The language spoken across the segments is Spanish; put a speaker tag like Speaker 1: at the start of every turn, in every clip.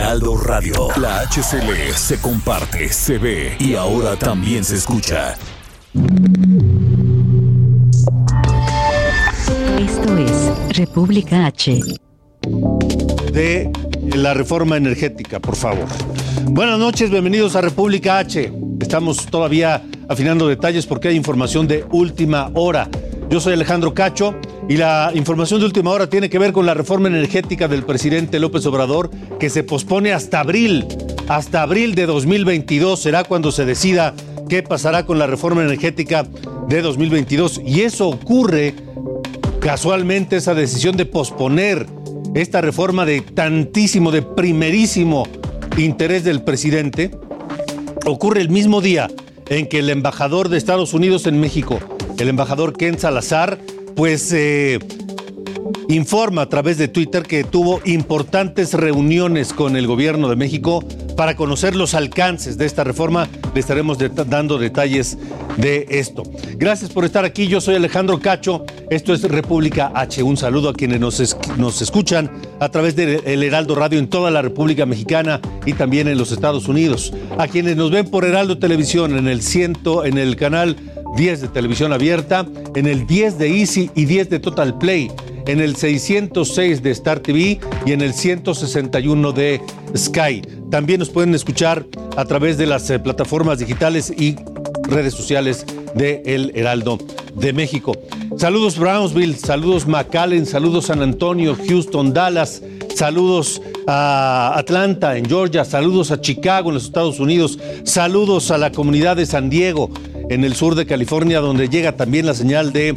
Speaker 1: Heraldo Radio. La HCL se comparte, se ve y ahora también se escucha.
Speaker 2: Esto es República H.
Speaker 3: De la reforma energética, por favor. Buenas noches, bienvenidos a República H. Estamos todavía afinando detalles porque hay información de última hora. Yo soy Alejandro Cacho y la información de última hora tiene que ver con la reforma energética del presidente López Obrador que se pospone hasta abril. Hasta abril de 2022 será cuando se decida qué pasará con la reforma energética de 2022. Y eso ocurre casualmente, esa decisión de posponer esta reforma de tantísimo, de primerísimo interés del presidente, ocurre el mismo día en que el embajador de Estados Unidos en México, el embajador Ken Salazar, pues eh, informa a través de Twitter que tuvo importantes reuniones con el gobierno de México para conocer los alcances de esta reforma. Le estaremos dando detalles de esto. Gracias por estar aquí. Yo soy Alejandro Cacho. Esto es República H. Un saludo a quienes nos, nos escuchan a través del Heraldo Radio en toda la República Mexicana y también en los Estados Unidos. A quienes nos ven por Heraldo Televisión en el ciento, en el canal 10 de televisión abierta, en el 10 de Easy y 10 de Total Play, en el 606 de Star TV y en el 161 de Sky. También nos pueden escuchar a través de las eh, plataformas digitales y redes sociales de El Heraldo de México. Saludos Brownsville, saludos McAllen, saludos San Antonio, Houston, Dallas, saludos a Atlanta, en Georgia, saludos a Chicago, en los Estados Unidos, saludos a la comunidad de San Diego, en el sur de California, donde llega también la señal de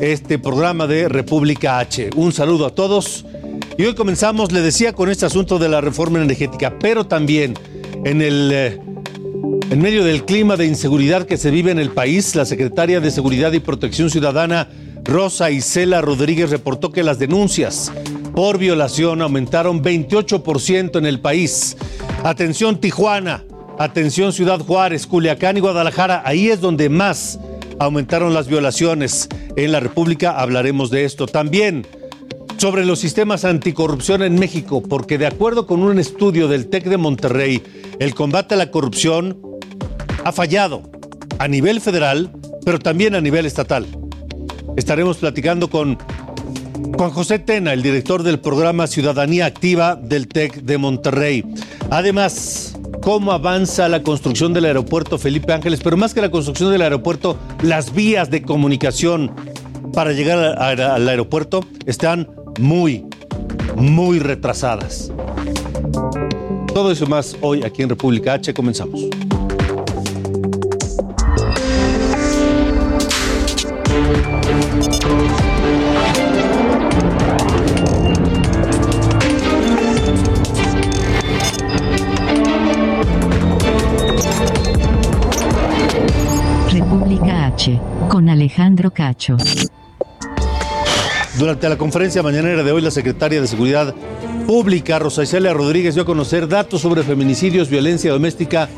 Speaker 3: este programa de República H. Un saludo a todos. Y hoy comenzamos, le decía, con este asunto de la reforma energética, pero también en el... Eh, en medio del clima de inseguridad que se vive en el país, la secretaria de Seguridad y Protección Ciudadana, Rosa Isela Rodríguez, reportó que las denuncias por violación aumentaron 28% en el país. Atención Tijuana, atención Ciudad Juárez, Culiacán y Guadalajara, ahí es donde más aumentaron las violaciones. En la República hablaremos de esto también sobre los sistemas anticorrupción en México, porque de acuerdo con un estudio del TEC de Monterrey, el combate a la corrupción ha fallado a nivel federal, pero también a nivel estatal. Estaremos platicando con Juan José Tena, el director del programa Ciudadanía Activa del TEC de Monterrey. Además, cómo avanza la construcción del aeropuerto Felipe Ángeles, pero más que la construcción del aeropuerto, las vías de comunicación para llegar al aeropuerto están muy, muy retrasadas. Todo eso más hoy aquí en República H. Comenzamos.
Speaker 2: Alejandro Cacho.
Speaker 3: Durante la conferencia mañanera de hoy, la secretaria de Seguridad Pública, Rosa Isela Rodríguez, dio a conocer datos sobre feminicidios, violencia doméstica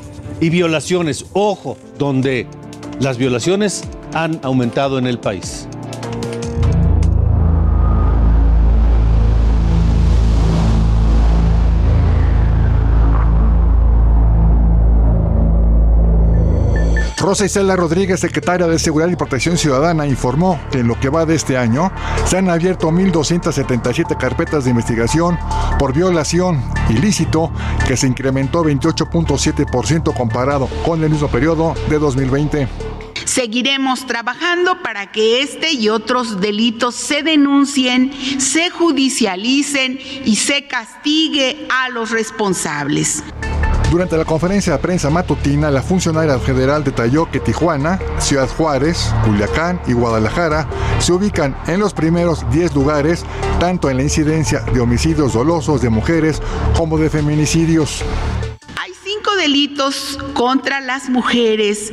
Speaker 3: y violaciones. Ojo, donde las violaciones han aumentado en el país.
Speaker 4: Rosa Isela Rodríguez, secretaria de Seguridad y Protección Ciudadana, informó que en lo que va de este año se han abierto 1.277 carpetas de investigación por violación ilícito, que se incrementó 28.7% comparado con el mismo periodo de 2020.
Speaker 5: Seguiremos trabajando para que este y otros delitos se denuncien, se judicialicen y se castigue a los responsables.
Speaker 4: Durante la conferencia de prensa matutina, la funcionaria federal detalló que Tijuana, Ciudad Juárez, Culiacán y Guadalajara se ubican en los primeros 10 lugares, tanto en la incidencia de homicidios dolosos de mujeres como de feminicidios.
Speaker 5: Delitos contra las mujeres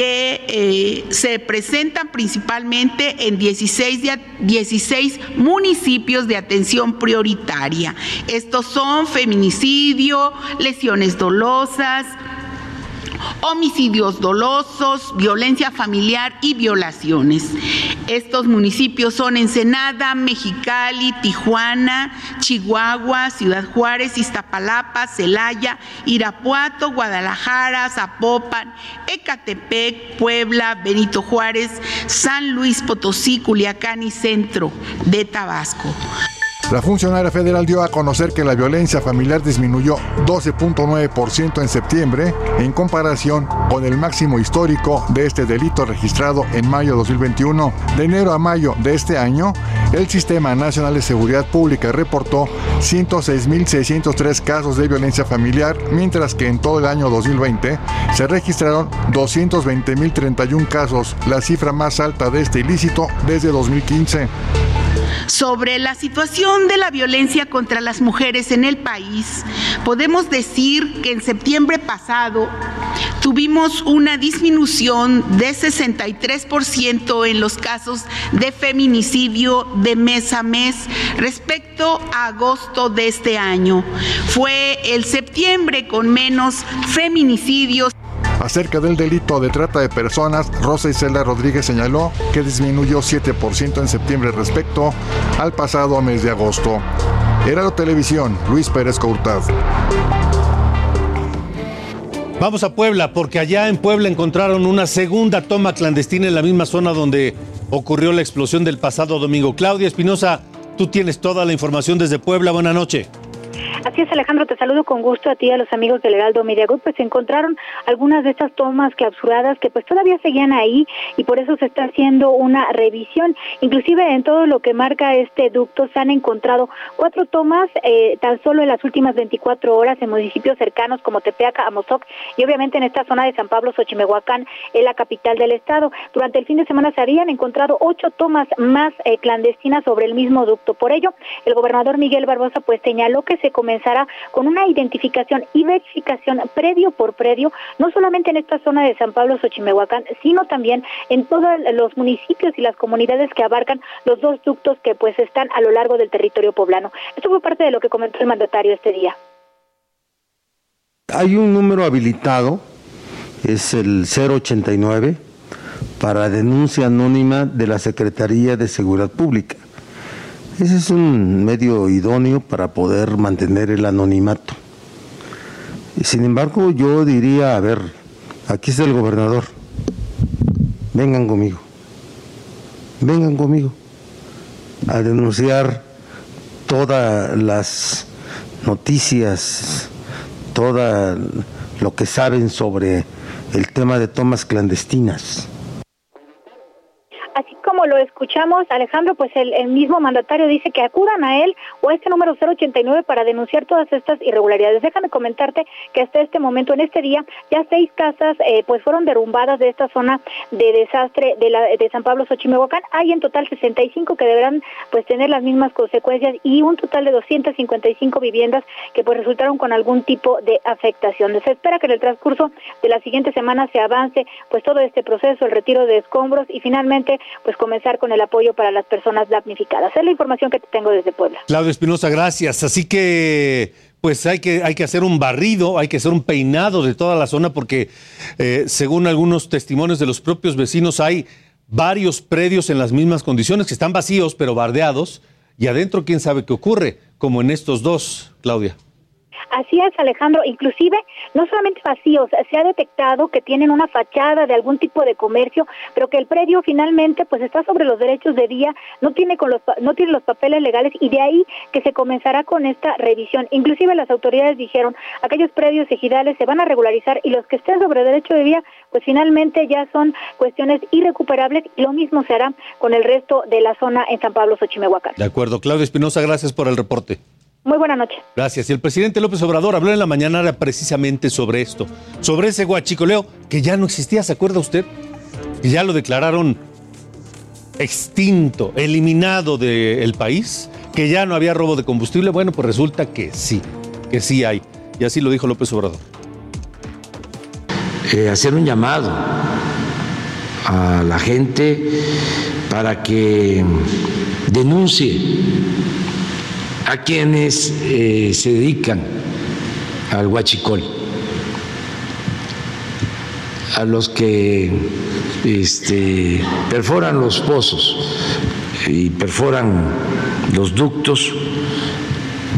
Speaker 5: que eh, se presentan principalmente en 16, 16 municipios de atención prioritaria. Estos son feminicidio, lesiones dolosas, homicidios dolosos, violencia familiar y violaciones. Estos municipios son Ensenada, Mexicali, Tijuana, Chihuahua, Ciudad Juárez, Iztapalapa, Celaya, Irapuato, Guadalajara, Zapopan, Ecatepec, Puebla, Benito Juárez, San Luis Potosí, Culiacán y Centro de Tabasco.
Speaker 4: La funcionaria federal dio a conocer que la violencia familiar disminuyó 12.9% en septiembre en comparación con el máximo histórico de este delito registrado en mayo de 2021. De enero a mayo de este año, el Sistema Nacional de Seguridad Pública reportó 106.603 casos de violencia familiar, mientras que en todo el año 2020 se registraron 220.031 casos, la cifra más alta de este ilícito desde 2015
Speaker 5: sobre la situación de la violencia contra las mujeres en el país, podemos decir que en septiembre pasado tuvimos una disminución de 63% en los casos de feminicidio de mes a mes respecto a agosto de este año. Fue el septiembre con menos feminicidios.
Speaker 4: Acerca del delito de trata de personas, Rosa Isela Rodríguez señaló que disminuyó 7% en septiembre respecto al pasado mes de agosto. Era televisión, Luis Pérez Courtad.
Speaker 3: Vamos a Puebla, porque allá en Puebla encontraron una segunda toma clandestina en la misma zona donde ocurrió la explosión del pasado domingo. Claudia Espinosa, tú tienes toda la información desde Puebla. Buenas noches.
Speaker 6: Así es, Alejandro, te saludo con gusto a ti y a los amigos del Heraldo Media. Pues se encontraron algunas de estas tomas clausuradas que pues todavía seguían ahí y por eso se está haciendo una revisión. Inclusive en todo lo que marca este ducto se han encontrado cuatro tomas eh, tan solo en las últimas 24 horas en municipios cercanos como Tepeaca, Amozoc y obviamente en esta zona de San Pablo, Xochimehuacán, en la capital del estado. Durante el fin de semana se habían encontrado ocho tomas más eh, clandestinas sobre el mismo ducto. Por ello, el gobernador Miguel Barbosa pues señaló que se comenzará con una identificación y verificación predio por predio, no solamente en esta zona de San Pablo, Xochimehuacán, sino también en todos los municipios y las comunidades que abarcan los dos ductos que pues están a lo largo del territorio poblano. Esto fue parte de lo que comentó el mandatario este día.
Speaker 7: Hay un número habilitado, es el 089, para denuncia anónima de la Secretaría de Seguridad Pública. Ese es un medio idóneo para poder mantener el anonimato. Sin embargo, yo diría, a ver, aquí está el gobernador, vengan conmigo, vengan conmigo a denunciar todas las noticias, todo lo que saben sobre el tema de tomas clandestinas.
Speaker 6: Como lo Alejandro, pues el, mismo mandatario dice que acudan a él o a este número 089 para denunciar todas estas irregularidades. Déjame comentarte que hasta este momento, en este día, ya seis casas eh, pues fueron derrumbadas de esta zona de desastre de, la, de San Pablo Xochimehuacán. Hay en total 65 que deberán pues tener las mismas consecuencias y un total de 255 viviendas que pues resultaron con algún tipo de afectación. Se espera que en el transcurso de la siguiente semana se avance pues todo este proceso, el retiro de escombros y finalmente pues comenzar con el para las personas damnificadas. Es la información que tengo desde Puebla.
Speaker 3: Claudio Espinosa, gracias. Así que pues hay que, hay que hacer un barrido, hay que hacer un peinado de toda la zona porque eh, según algunos testimonios de los propios vecinos hay varios predios en las mismas condiciones que están vacíos pero bardeados y adentro quién sabe qué ocurre, como en estos dos, Claudia.
Speaker 6: Así es, Alejandro. Inclusive, no solamente vacíos, se ha detectado que tienen una fachada de algún tipo de comercio, pero que el predio finalmente pues está sobre los derechos de día, no tiene con los no tiene los papeles legales y de ahí que se comenzará con esta revisión. Inclusive las autoridades dijeron, aquellos predios ejidales se van a regularizar y los que estén sobre derecho de día, pues finalmente ya son cuestiones irrecuperables y lo mismo se hará con el resto de la zona en San Pablo, Xochimehuacán.
Speaker 3: De acuerdo, Claudia Espinosa, gracias por el reporte.
Speaker 6: Muy buena noche.
Speaker 3: Gracias. Y el presidente López Obrador habló en la mañana precisamente sobre esto, sobre ese guachicoleo que ya no existía, ¿se acuerda usted? Que ya lo declararon extinto, eliminado del país, que ya no había robo de combustible. Bueno, pues resulta que sí, que sí hay. Y así lo dijo López Obrador.
Speaker 8: Eh, hacer un llamado a la gente para que denuncie a quienes eh, se dedican al huachicol, a los que este, perforan los pozos y perforan los ductos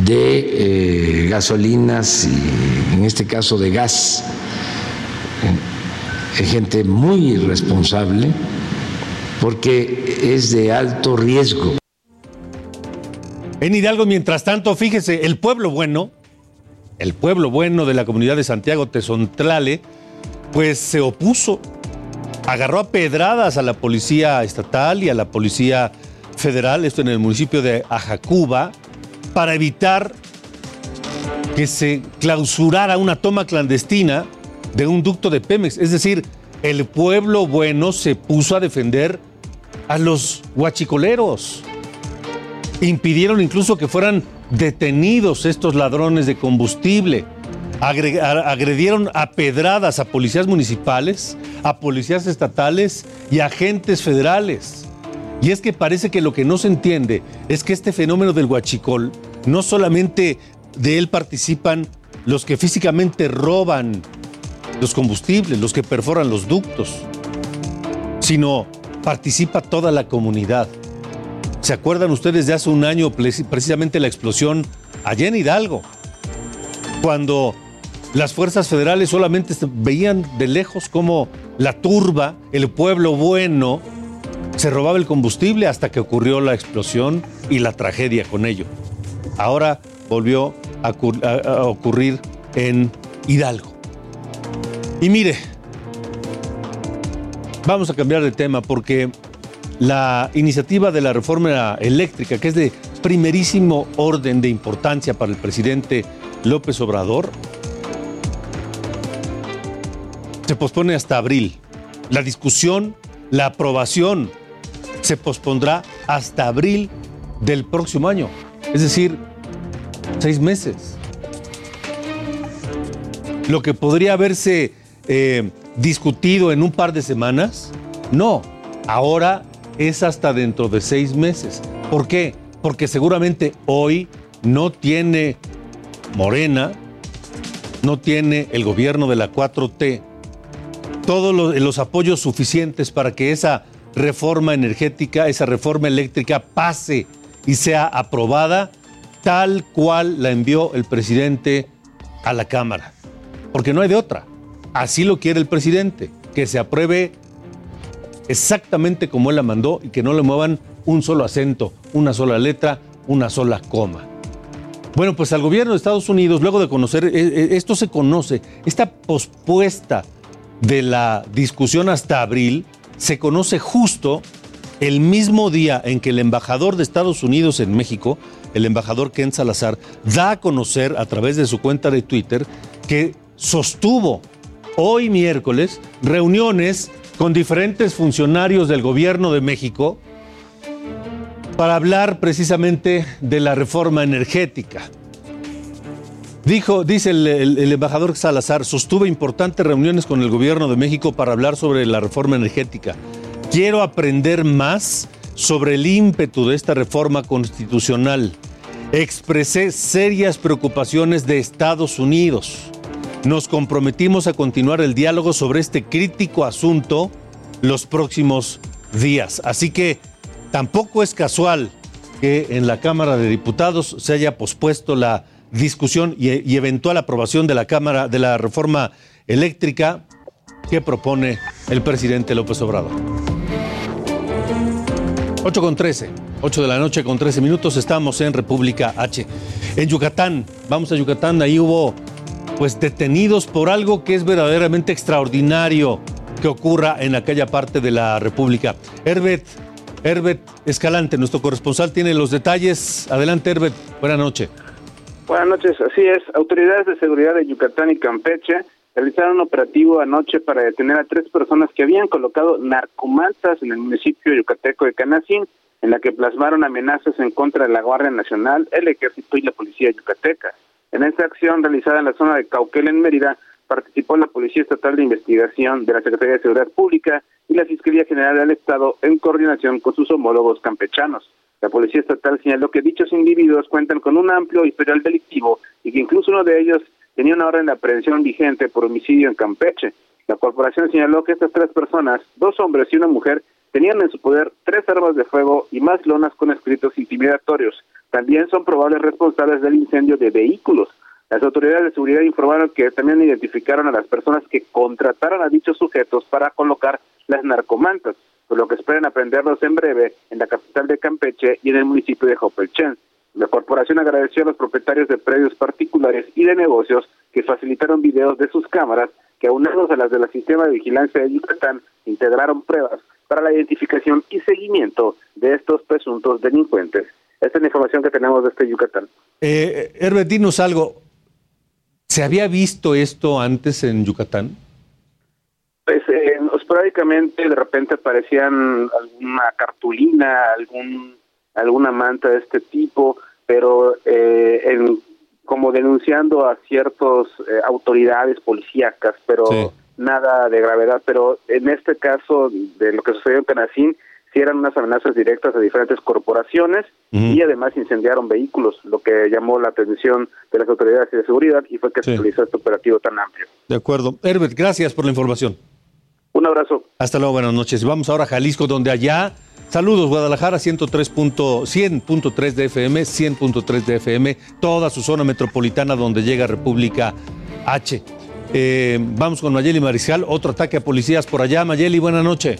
Speaker 8: de eh, gasolinas y en este caso de gas. Gente muy irresponsable porque es de alto riesgo.
Speaker 3: En Hidalgo, mientras tanto, fíjese, el pueblo bueno, el pueblo bueno de la comunidad de Santiago Tezontlale, pues se opuso, agarró a pedradas a la policía estatal y a la policía federal, esto en el municipio de Ajacuba, para evitar que se clausurara una toma clandestina de un ducto de Pemex. Es decir, el pueblo bueno se puso a defender a los huachicoleros. Impidieron incluso que fueran detenidos estos ladrones de combustible. Agredieron a pedradas a policías municipales, a policías estatales y a agentes federales. Y es que parece que lo que no se entiende es que este fenómeno del huachicol, no solamente de él participan los que físicamente roban los combustibles, los que perforan los ductos, sino participa toda la comunidad. ¿Se acuerdan ustedes de hace un año precisamente la explosión allá en Hidalgo? Cuando las fuerzas federales solamente veían de lejos como la turba, el pueblo bueno, se robaba el combustible hasta que ocurrió la explosión y la tragedia con ello. Ahora volvió a, ocurrir en Hidalgo. Y mire, vamos a cambiar de tema porque la iniciativa de la reforma eléctrica, que es de primerísimo orden de importancia para el presidente López Obrador, se pospone hasta abril. La discusión, la aprobación se pospondrá hasta abril del próximo año. Es decir, seis meses. Lo que podría haberse eh, discutido en un par de semanas, no. Ahora es hasta dentro de seis meses. ¿Por qué? Porque seguramente hoy no tiene Morena, no tiene el gobierno de la 4T todos los, apoyos suficientes para que esa reforma energética, esa reforma eléctrica pase y sea aprobada tal cual la envió el presidente a la Cámara. Porque no hay de otra. Así lo quiere el presidente, que se apruebe exactamente como él la mandó y que no le muevan un solo acento, una sola letra, una sola coma. Bueno, pues al gobierno de Estados Unidos, luego de conocer, eh, eh, esto se conoce, esta pospuesta de la discusión hasta abril, se conoce justo el mismo día en que el embajador de Estados Unidos en México, el embajador Ken Salazar, da a conocer a través de su cuenta de Twitter que sostuvo hoy miércoles reuniones con diferentes funcionarios del gobierno de México para hablar precisamente de la reforma energética. Dijo, dice el, embajador Salazar, sostuve importantes reuniones con el gobierno de México para hablar sobre la reforma energética. Quiero aprender más sobre el ímpetu de esta reforma constitucional. Expresé serias preocupaciones de Estados Unidos nos comprometimos a continuar el diálogo sobre este crítico asunto los próximos días. Así que tampoco es casual que en la Cámara de Diputados se haya pospuesto la discusión y, eventual aprobación de la Cámara de la reforma eléctrica que propone el presidente López Obrador. 8 con 13, 8 de la noche con 13 minutos, estamos en República H. En Yucatán, vamos a Yucatán, ahí hubo pues detenidos por algo que es verdaderamente extraordinario que ocurra en aquella parte de la República. Herbert, Herbert Escalante, nuestro corresponsal, tiene los detalles. Adelante, Herbert. Buenas noches.
Speaker 9: Buenas noches, así es. Autoridades de seguridad de Yucatán y Campeche realizaron un operativo anoche para detener a tres personas que habían colocado narcomantas en el municipio yucateco de Canacín, en la que plasmaron amenazas en contra de la Guardia Nacional, el Ejército y la Policía Yucateca. En esta acción realizada en la zona de Cauquel, en Mérida, participó la Policía Estatal de Investigación de la Secretaría de Seguridad Pública y la Fiscalía General del Estado en coordinación con sus homólogos campechanos. La Policía Estatal señaló que dichos individuos cuentan con un amplio historial delictivo y que incluso uno de ellos tenía una orden de aprehensión vigente por homicidio en Campeche. La corporación señaló que estas tres personas, dos hombres y una mujer, tenían en su poder tres armas de fuego y más lonas con escritos intimidatorios. También son probables responsables del incendio de vehículos. Las autoridades de seguridad informaron que también identificaron a las personas que contrataron a dichos sujetos para colocar las narcomantas, por lo que esperan aprenderlos en breve en la capital de Campeche y en el municipio de Jopelchen. La corporación agradeció a los propietarios de predios particulares y de negocios que facilitaron videos de sus cámaras que aunados a las del sistema de vigilancia de Yucatán integraron pruebas para la identificación y seguimiento de estos presuntos delincuentes. Esta es la información que tenemos de este Yucatán.
Speaker 3: Eh, Herbert, dinos algo. ¿Se había visto esto antes en Yucatán?
Speaker 9: Pues eh, esporádicamente de repente aparecían alguna cartulina, algún alguna manta de este tipo, pero eh, en, como denunciando a ciertas eh, autoridades policíacas, pero nada de gravedad. Pero en este caso de lo que sucedió en Canacín, sí eran unas amenazas directas a diferentes corporaciones y además incendiaron vehículos, lo que llamó la atención de las autoridades de seguridad y fue que se realizó este operativo tan amplio.
Speaker 3: De acuerdo. Herbert, gracias por la información.
Speaker 9: Un abrazo.
Speaker 3: Hasta luego, buenas noches. Vamos ahora a Jalisco, donde allá Saludos Guadalajara 103.100.3 de FM, 100.3 de FM, toda su zona metropolitana donde llega República H. Eh, vamos con Mayeli Mariscal, otro ataque a policías por allá. Mayeli, buena noche.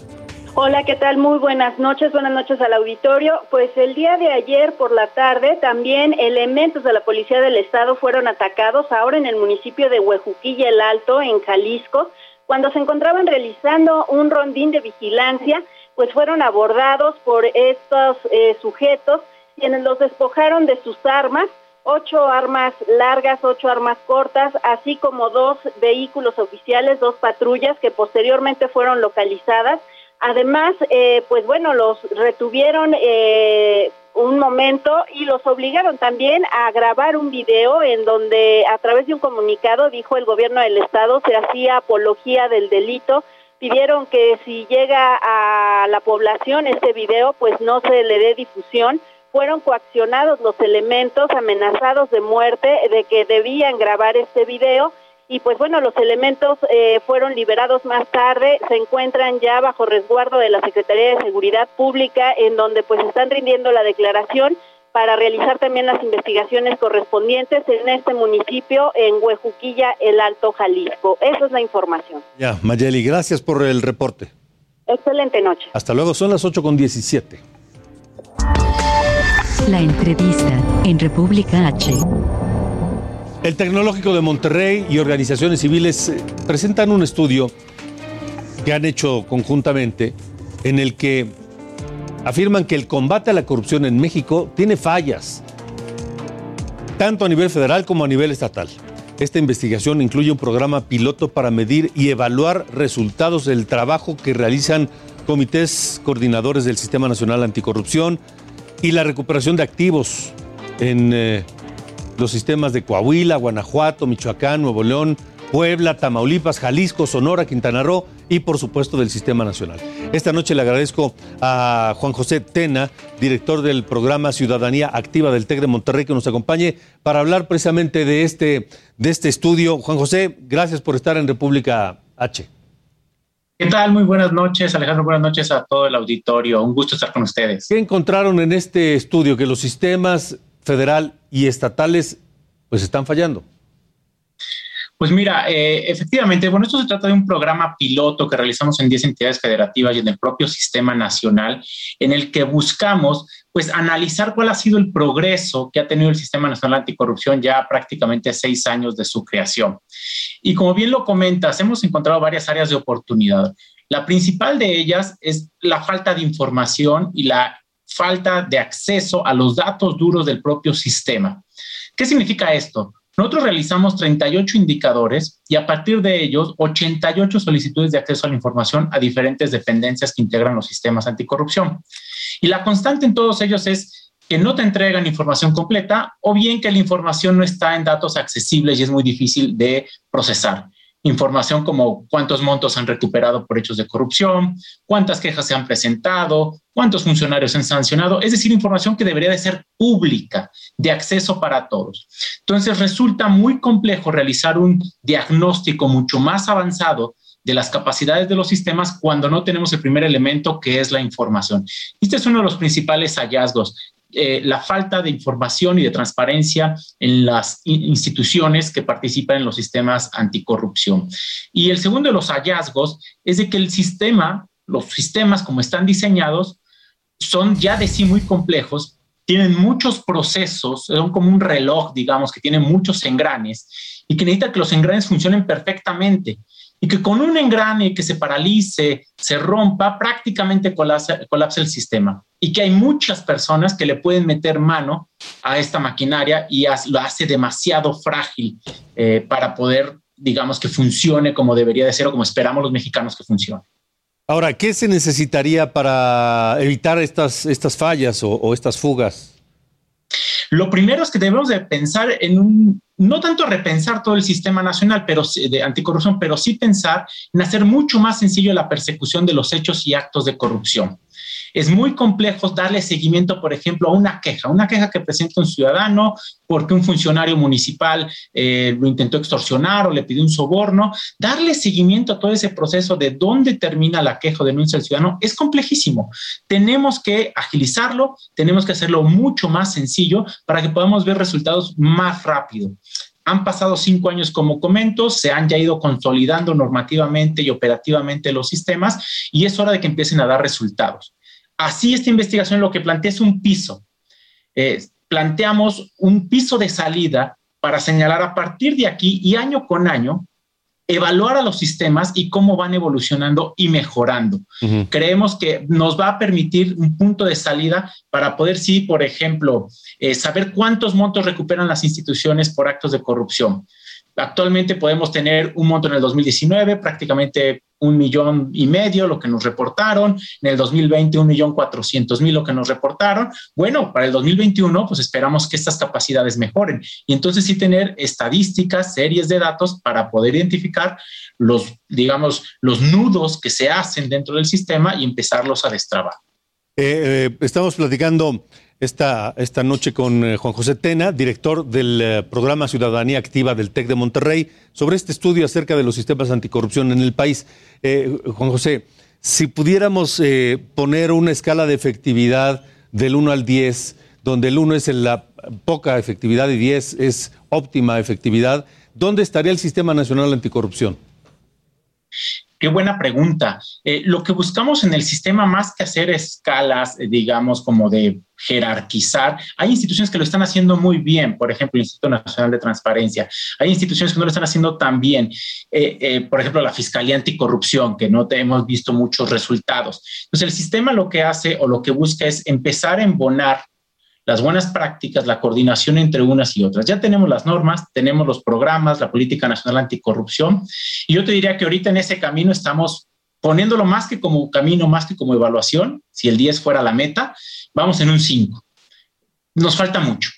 Speaker 10: Hola, ¿qué tal? Muy buenas noches, buenas noches al auditorio. Pues el día de ayer por la tarde también elementos de la Policía del Estado fueron atacados ahora en el municipio de Huejuquilla el Alto, en Jalisco, cuando se encontraban realizando un rondín de vigilancia pues fueron abordados por estos eh, sujetos quienes los despojaron de sus armas, ocho armas largas, ocho armas cortas, así como dos vehículos oficiales, dos patrullas que posteriormente fueron localizadas. Además, eh, pues bueno, los retuvieron eh, un momento y los obligaron también a grabar un video en donde a través de un comunicado dijo el gobierno del estado se hacía apología del delito pidieron que si llega a la población este video, pues no se le dé difusión. Fueron coaccionados los elementos, amenazados de muerte, de que debían grabar este video. Y pues bueno, los elementos eh, fueron liberados más tarde, se encuentran ya bajo resguardo de la Secretaría de Seguridad Pública, en donde pues están rindiendo la declaración para realizar también las investigaciones correspondientes en este municipio, en Huejuquilla, el Alto Jalisco. Esa es la información.
Speaker 3: Ya, Mayeli, gracias por el reporte.
Speaker 10: Excelente noche.
Speaker 3: Hasta luego, son las 8 con 17.
Speaker 2: La entrevista en República H.
Speaker 3: El Tecnológico de Monterrey y organizaciones civiles eh, presentan un estudio que han hecho conjuntamente en el que afirman que el combate a la corrupción en México tiene fallas, tanto a nivel federal como a nivel estatal. Esta investigación incluye un programa piloto para medir y evaluar resultados del trabajo que realizan comités coordinadores del Sistema Nacional Anticorrupción y la recuperación de activos en eh, los sistemas de Coahuila, Guanajuato, Michoacán, Nuevo León, Puebla, Tamaulipas, Jalisco, Sonora, Quintana Roo y por supuesto del Sistema Nacional. Esta noche le agradezco a Juan José Tena, director del programa Ciudadanía Activa del TEC de Monterrey, que nos acompañe para hablar precisamente de este, de este estudio. Juan José, gracias por estar en República H.
Speaker 11: ¿Qué tal? Muy buenas noches, Alejandro. Buenas noches a todo el auditorio. Un gusto estar con ustedes.
Speaker 3: ¿Qué encontraron en este estudio? Que los sistemas federal y estatales pues están fallando.
Speaker 11: Pues mira, eh, efectivamente, bueno, esto se trata de un programa piloto que realizamos en 10 entidades federativas y en el propio sistema nacional, en el que buscamos pues analizar cuál ha sido el progreso que ha tenido el Sistema Nacional Anticorrupción ya prácticamente seis años de su creación. Y como bien lo comentas, hemos encontrado varias áreas de oportunidad. La principal de ellas es la falta de información y la falta de acceso a los datos duros del propio sistema. ¿Qué significa esto? Nosotros realizamos 38 indicadores y a partir de ellos 88 solicitudes de acceso a la información a diferentes dependencias que integran los sistemas anticorrupción. Y la constante en todos ellos es que no te entregan información completa o bien que la información no está en datos accesibles y es muy difícil de procesar información como cuántos montos han recuperado por hechos de corrupción, cuántas quejas se han presentado, cuántos funcionarios han sancionado, es decir, información que debería de ser pública, de acceso para todos. Entonces resulta muy complejo realizar un diagnóstico mucho más avanzado de las capacidades de los sistemas cuando no tenemos el primer elemento que es la información. Este es uno de los principales hallazgos. Eh, la falta de información y de transparencia en las instituciones que participan en los sistemas anticorrupción. Y el segundo de los hallazgos es de que el sistema, los sistemas como están diseñados, son ya de sí muy complejos, tienen muchos procesos, son como un reloj, digamos, que tiene muchos engranes y que necesita que los engranes funcionen perfectamente y que con un engrane que se paralice, se rompa, prácticamente colapsa, el sistema. Y que hay muchas personas que le pueden meter mano a esta maquinaria y lo hace demasiado frágil eh, para poder, digamos, que funcione como debería de ser o como esperamos los mexicanos que funcione.
Speaker 3: Ahora, ¿qué se necesitaría para evitar estas, estas fallas o estas fugas?
Speaker 11: Lo primero es que debemos de pensar en un, no tanto repensar todo el sistema nacional pero, de anticorrupción, pero sí pensar en hacer mucho más sencillo la persecución de los hechos y actos de corrupción. Es muy complejo darle seguimiento, por ejemplo, a una queja, una queja que presenta un ciudadano porque un funcionario municipal eh, lo intentó extorsionar o le pidió un soborno. Darle seguimiento a todo ese proceso de dónde termina la queja o denuncia del ciudadano es complejísimo. Tenemos que agilizarlo, tenemos que hacerlo mucho más sencillo para que podamos ver resultados más rápido. Han pasado cinco años, como comento, se han ya ido consolidando normativamente y operativamente los sistemas y es hora de que empiecen a dar resultados. Así esta investigación lo que plantea es un piso. Eh, planteamos un piso de salida para señalar a partir de aquí y año con año evaluar a los sistemas y cómo van evolucionando y mejorando. Creemos que nos va a permitir un punto de salida para poder, sí, por ejemplo, eh, saber cuántos montos recuperan las instituciones por actos de corrupción. Actualmente podemos tener un monto en el 2019, prácticamente un millón y medio, lo que nos reportaron. En el 2020, un millón cuatrocientos mil, lo que nos reportaron. Bueno, para el 2021, pues esperamos que estas capacidades mejoren. Y entonces sí tener estadísticas, series de datos para poder identificar los, digamos, los nudos que se hacen dentro del sistema y empezarlos a destrabar.
Speaker 3: Eh, eh, estamos platicando esta, esta noche con eh, Juan José Tena, director del eh, programa Ciudadanía Activa del TEC de Monterrey, sobre este estudio acerca de los sistemas anticorrupción en el país. Eh, Juan José, si pudiéramos poner una escala de efectividad del 1 al 10, donde el 1 es la poca efectividad y 10 es óptima efectividad, ¿dónde estaría el Sistema Nacional Anticorrupción?
Speaker 11: Qué buena pregunta. Eh, lo que buscamos en el sistema, más que hacer escalas, eh, digamos, como de jerarquizar, hay instituciones que lo están haciendo muy bien, por ejemplo, el Instituto Nacional de Transparencia. Hay instituciones que no lo están haciendo tan bien. Eh, por ejemplo, la Fiscalía Anticorrupción, que no te hemos visto muchos resultados. Entonces, el sistema lo que hace o lo que busca es empezar a embonar las buenas prácticas, la coordinación entre unas y otras. Ya tenemos las normas, tenemos los programas, la política nacional anticorrupción, y yo te diría que ahorita en ese camino estamos poniéndolo más que como camino, más que como evaluación, si el 10 fuera la meta, vamos en un 5. Nos falta mucho.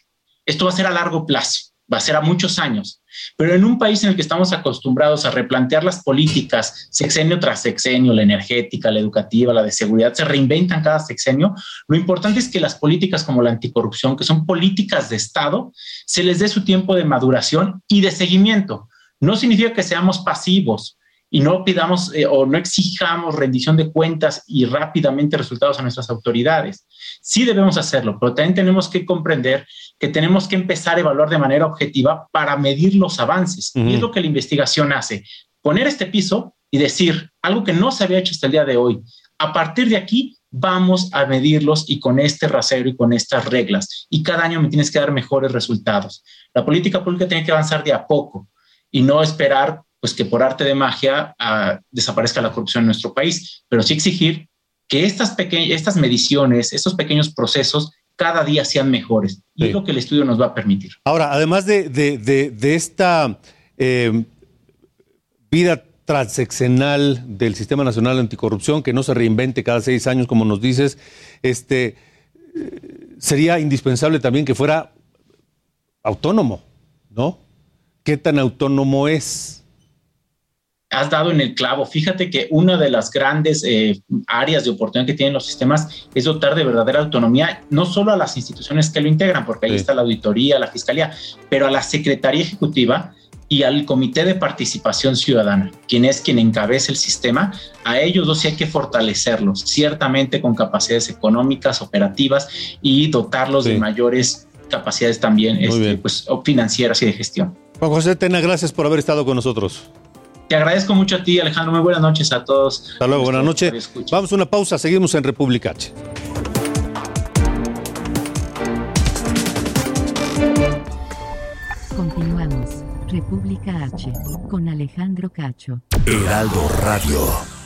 Speaker 11: Esto va a ser a largo plazo, va a ser a muchos años. Pero en un país en el que estamos acostumbrados a replantear las políticas sexenio tras sexenio, la energética, la educativa, la de seguridad, se reinventan cada sexenio, lo importante es que las políticas como la anticorrupción, que son políticas de Estado, se les dé su tiempo de maduración y de seguimiento. No significa que seamos pasivos, y no pidamos eh, o no exijamos rendición de cuentas y rápidamente resultados a nuestras autoridades. Sí debemos hacerlo, pero también tenemos que comprender que tenemos que empezar a evaluar de manera objetiva para medir los avances. Y es lo que la investigación hace. Poner este piso y decir algo que no se había hecho hasta el día de hoy. A partir de aquí vamos a medirlos y con este rasero y con estas reglas. Y cada año me tienes que dar mejores resultados. La política pública tiene que avanzar de a poco y no esperar pues que por arte de magia ah, desaparezca la corrupción en nuestro país, pero sí exigir que estas, estas mediciones, estos pequeños procesos cada día sean mejores. Y es lo que el estudio nos va a permitir.
Speaker 3: Ahora, además de, de, esta eh, vida transeccional del Sistema Nacional Anticorrupción, que no se reinvente cada seis años, como nos dices, este, sería indispensable también que fuera autónomo, ¿no? ¿Qué tan autónomo es?
Speaker 11: Has dado en el clavo. Fíjate que una de las grandes eh, áreas de oportunidad que tienen los sistemas es dotar de verdadera autonomía, no solo a las instituciones que lo integran, porque ahí está la auditoría, la fiscalía, pero a la Secretaría Ejecutiva y al Comité de Participación Ciudadana, quien es quien encabeza el sistema, a ellos dos sí hay que fortalecerlos, ciertamente con capacidades económicas, operativas y dotarlos de mayores capacidades también este, pues, financieras y de gestión.
Speaker 3: Juan José Tena, gracias por haber estado con nosotros.
Speaker 11: Te agradezco mucho a ti, Alejandro. Muy buenas noches a todos.
Speaker 3: Hasta luego, buenas noches. Vamos a una pausa, seguimos en República H.
Speaker 2: República H, con Alejandro Cacho.
Speaker 1: Heraldo Radio.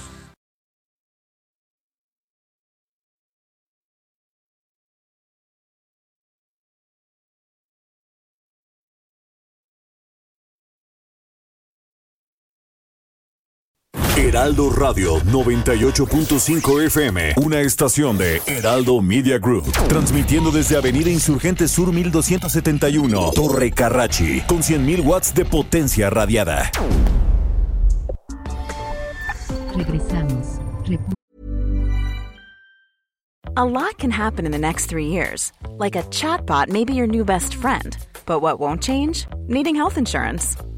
Speaker 1: Heraldo Radio 98.5 FM, una estación de Heraldo Media Group, transmitiendo desde Avenida Insurgente Sur 1271, Torre Carrachi, con 100.000 watts de potencia radiada.
Speaker 2: Regresamos.
Speaker 12: a lot can happen in the next three years, like a chatbot may be your new best friend. But what won't change? Needing health insurance.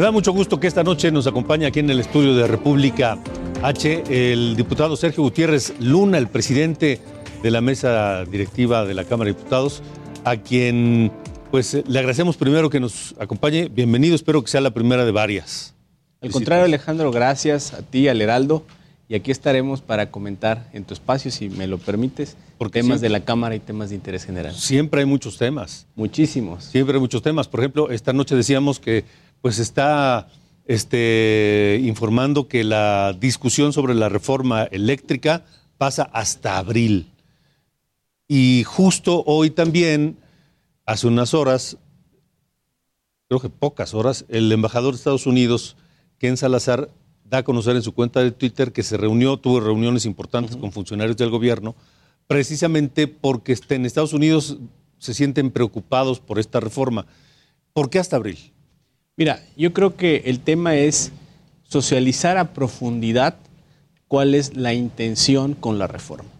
Speaker 3: Me da mucho gusto que esta noche nos acompañe aquí en el estudio de República H el diputado Sergio Gutiérrez Luna, el presidente de la mesa directiva de la Cámara de Diputados, a quien pues le agradecemos primero que nos acompañe. Bienvenido, espero que sea la primera de varias.
Speaker 13: Al contrario, Alejandro, gracias a ti, al Heraldo. Y aquí estaremos para comentar en tu espacio, si me lo permites, por temas de la Cámara y temas de interés general.
Speaker 3: Siempre hay muchos temas.
Speaker 13: Muchísimos.
Speaker 3: Siempre hay muchos temas. Por ejemplo, esta noche decíamos que pues está este, informando que la discusión sobre la reforma eléctrica pasa hasta abril. Y justo hoy también, hace unas horas, creo que pocas horas, el embajador de Estados Unidos, Ken Salazar, da a conocer en su cuenta de Twitter que se reunió, tuvo reuniones importantes con funcionarios del gobierno, precisamente porque en Estados Unidos se sienten preocupados por esta reforma. ¿Por qué hasta abril?
Speaker 13: Mira, yo creo que el tema es socializar a profundidad cuál es la intención con la reforma.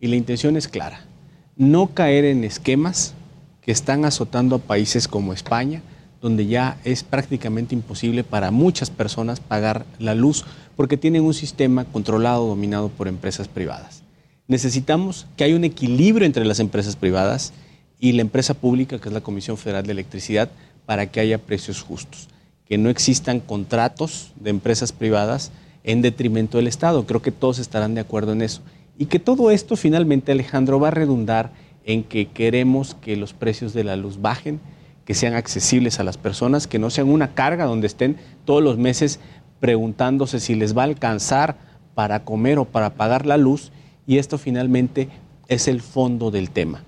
Speaker 13: Y la intención es clara, no caer en esquemas que están azotando a países como España, donde ya es prácticamente imposible para muchas personas pagar la luz porque tienen un sistema controlado, dominado por empresas privadas. Necesitamos que haya un equilibrio entre las empresas privadas y la empresa pública, que es la Comisión Federal de Electricidad, para que haya precios justos, que no existan contratos de empresas privadas en detrimento del Estado. Creo que todos estarán de acuerdo en eso. Y que todo esto finalmente, Alejandro, va a redundar en que queremos que los precios de la luz bajen, que sean accesibles a las personas, que no sean una carga donde estén todos los meses preguntándose si les va a alcanzar para comer o para pagar la luz. Y esto finalmente es el fondo del tema.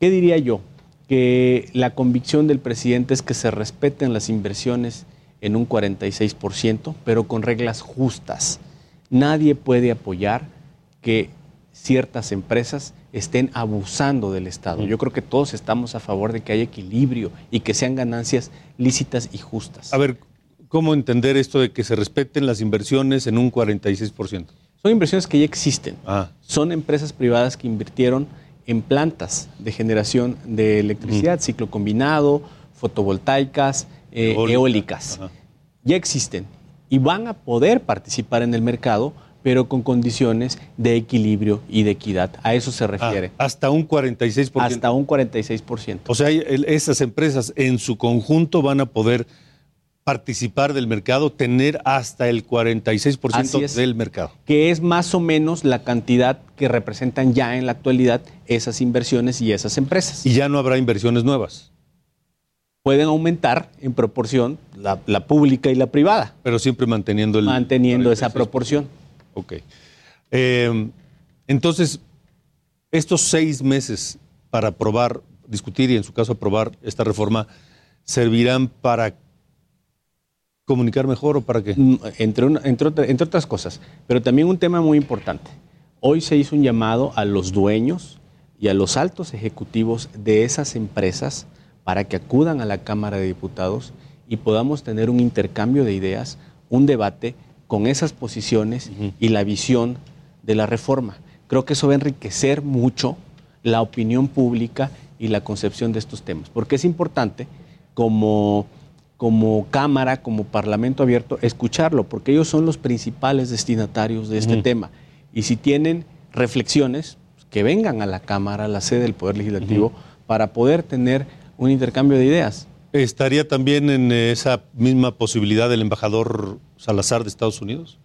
Speaker 13: ¿Qué diría yo? Que la convicción del presidente es que se respeten las inversiones en un 46%, pero con reglas justas. Nadie puede apoyar que ciertas empresas estén abusando del Estado. Yo creo que todos estamos a favor de que haya equilibrio y que sean ganancias lícitas y justas.
Speaker 3: A ver, ¿cómo entender esto de que se respeten las inversiones en un 46%?
Speaker 13: Son inversiones que ya existen.
Speaker 3: Ah.
Speaker 13: Son empresas privadas que invirtieron en plantas de generación de electricidad, ciclo combinado, fotovoltaicas, eh,
Speaker 3: Eólica.
Speaker 13: eólicas.
Speaker 3: Ajá.
Speaker 13: Ya existen y van a poder participar en el mercado, pero con condiciones de equilibrio y de equidad. A eso se refiere.
Speaker 3: Ah, hasta un 46%.
Speaker 13: Hasta un 46%.
Speaker 3: O sea, el- esas empresas en su conjunto van a poder participar del mercado, tener hasta el 46%
Speaker 13: Así es.
Speaker 3: del mercado.
Speaker 13: que es más o menos la cantidad que representan ya en la actualidad esas inversiones y esas empresas.
Speaker 3: Y ya no habrá inversiones nuevas,
Speaker 13: Pueden aumentar en proporción la, la pública y la privada,
Speaker 3: pero siempre manteniendo el...
Speaker 13: manteniendo esa proporción.
Speaker 3: Ok. Eh, entonces, estos seis meses para aprobar, discutir y en su caso aprobar esta reforma, ¿servirán para comunicar mejor o para qué?
Speaker 13: Mm, Entre, una- entre, otra- entre otras cosas. Pero también un tema muy importante. Hoy se hizo un llamado a los dueños y a los altos ejecutivos de esas empresas para que acudan a la Cámara de Diputados y podamos tener un intercambio de ideas, un debate con esas posiciones y la visión de la reforma. Creo que eso va a enriquecer mucho la opinión pública y la concepción de estos temas, porque es importante como, como Cámara, como Parlamento abierto, escucharlo, porque ellos son los principales destinatarios de este tema. Y si tienen reflexiones, pues, que vengan a la Cámara, a la sede del Poder Legislativo, para poder tener un intercambio de ideas.
Speaker 3: ¿Estaría también en esa misma posibilidad el embajador Salazar de Estados Unidos?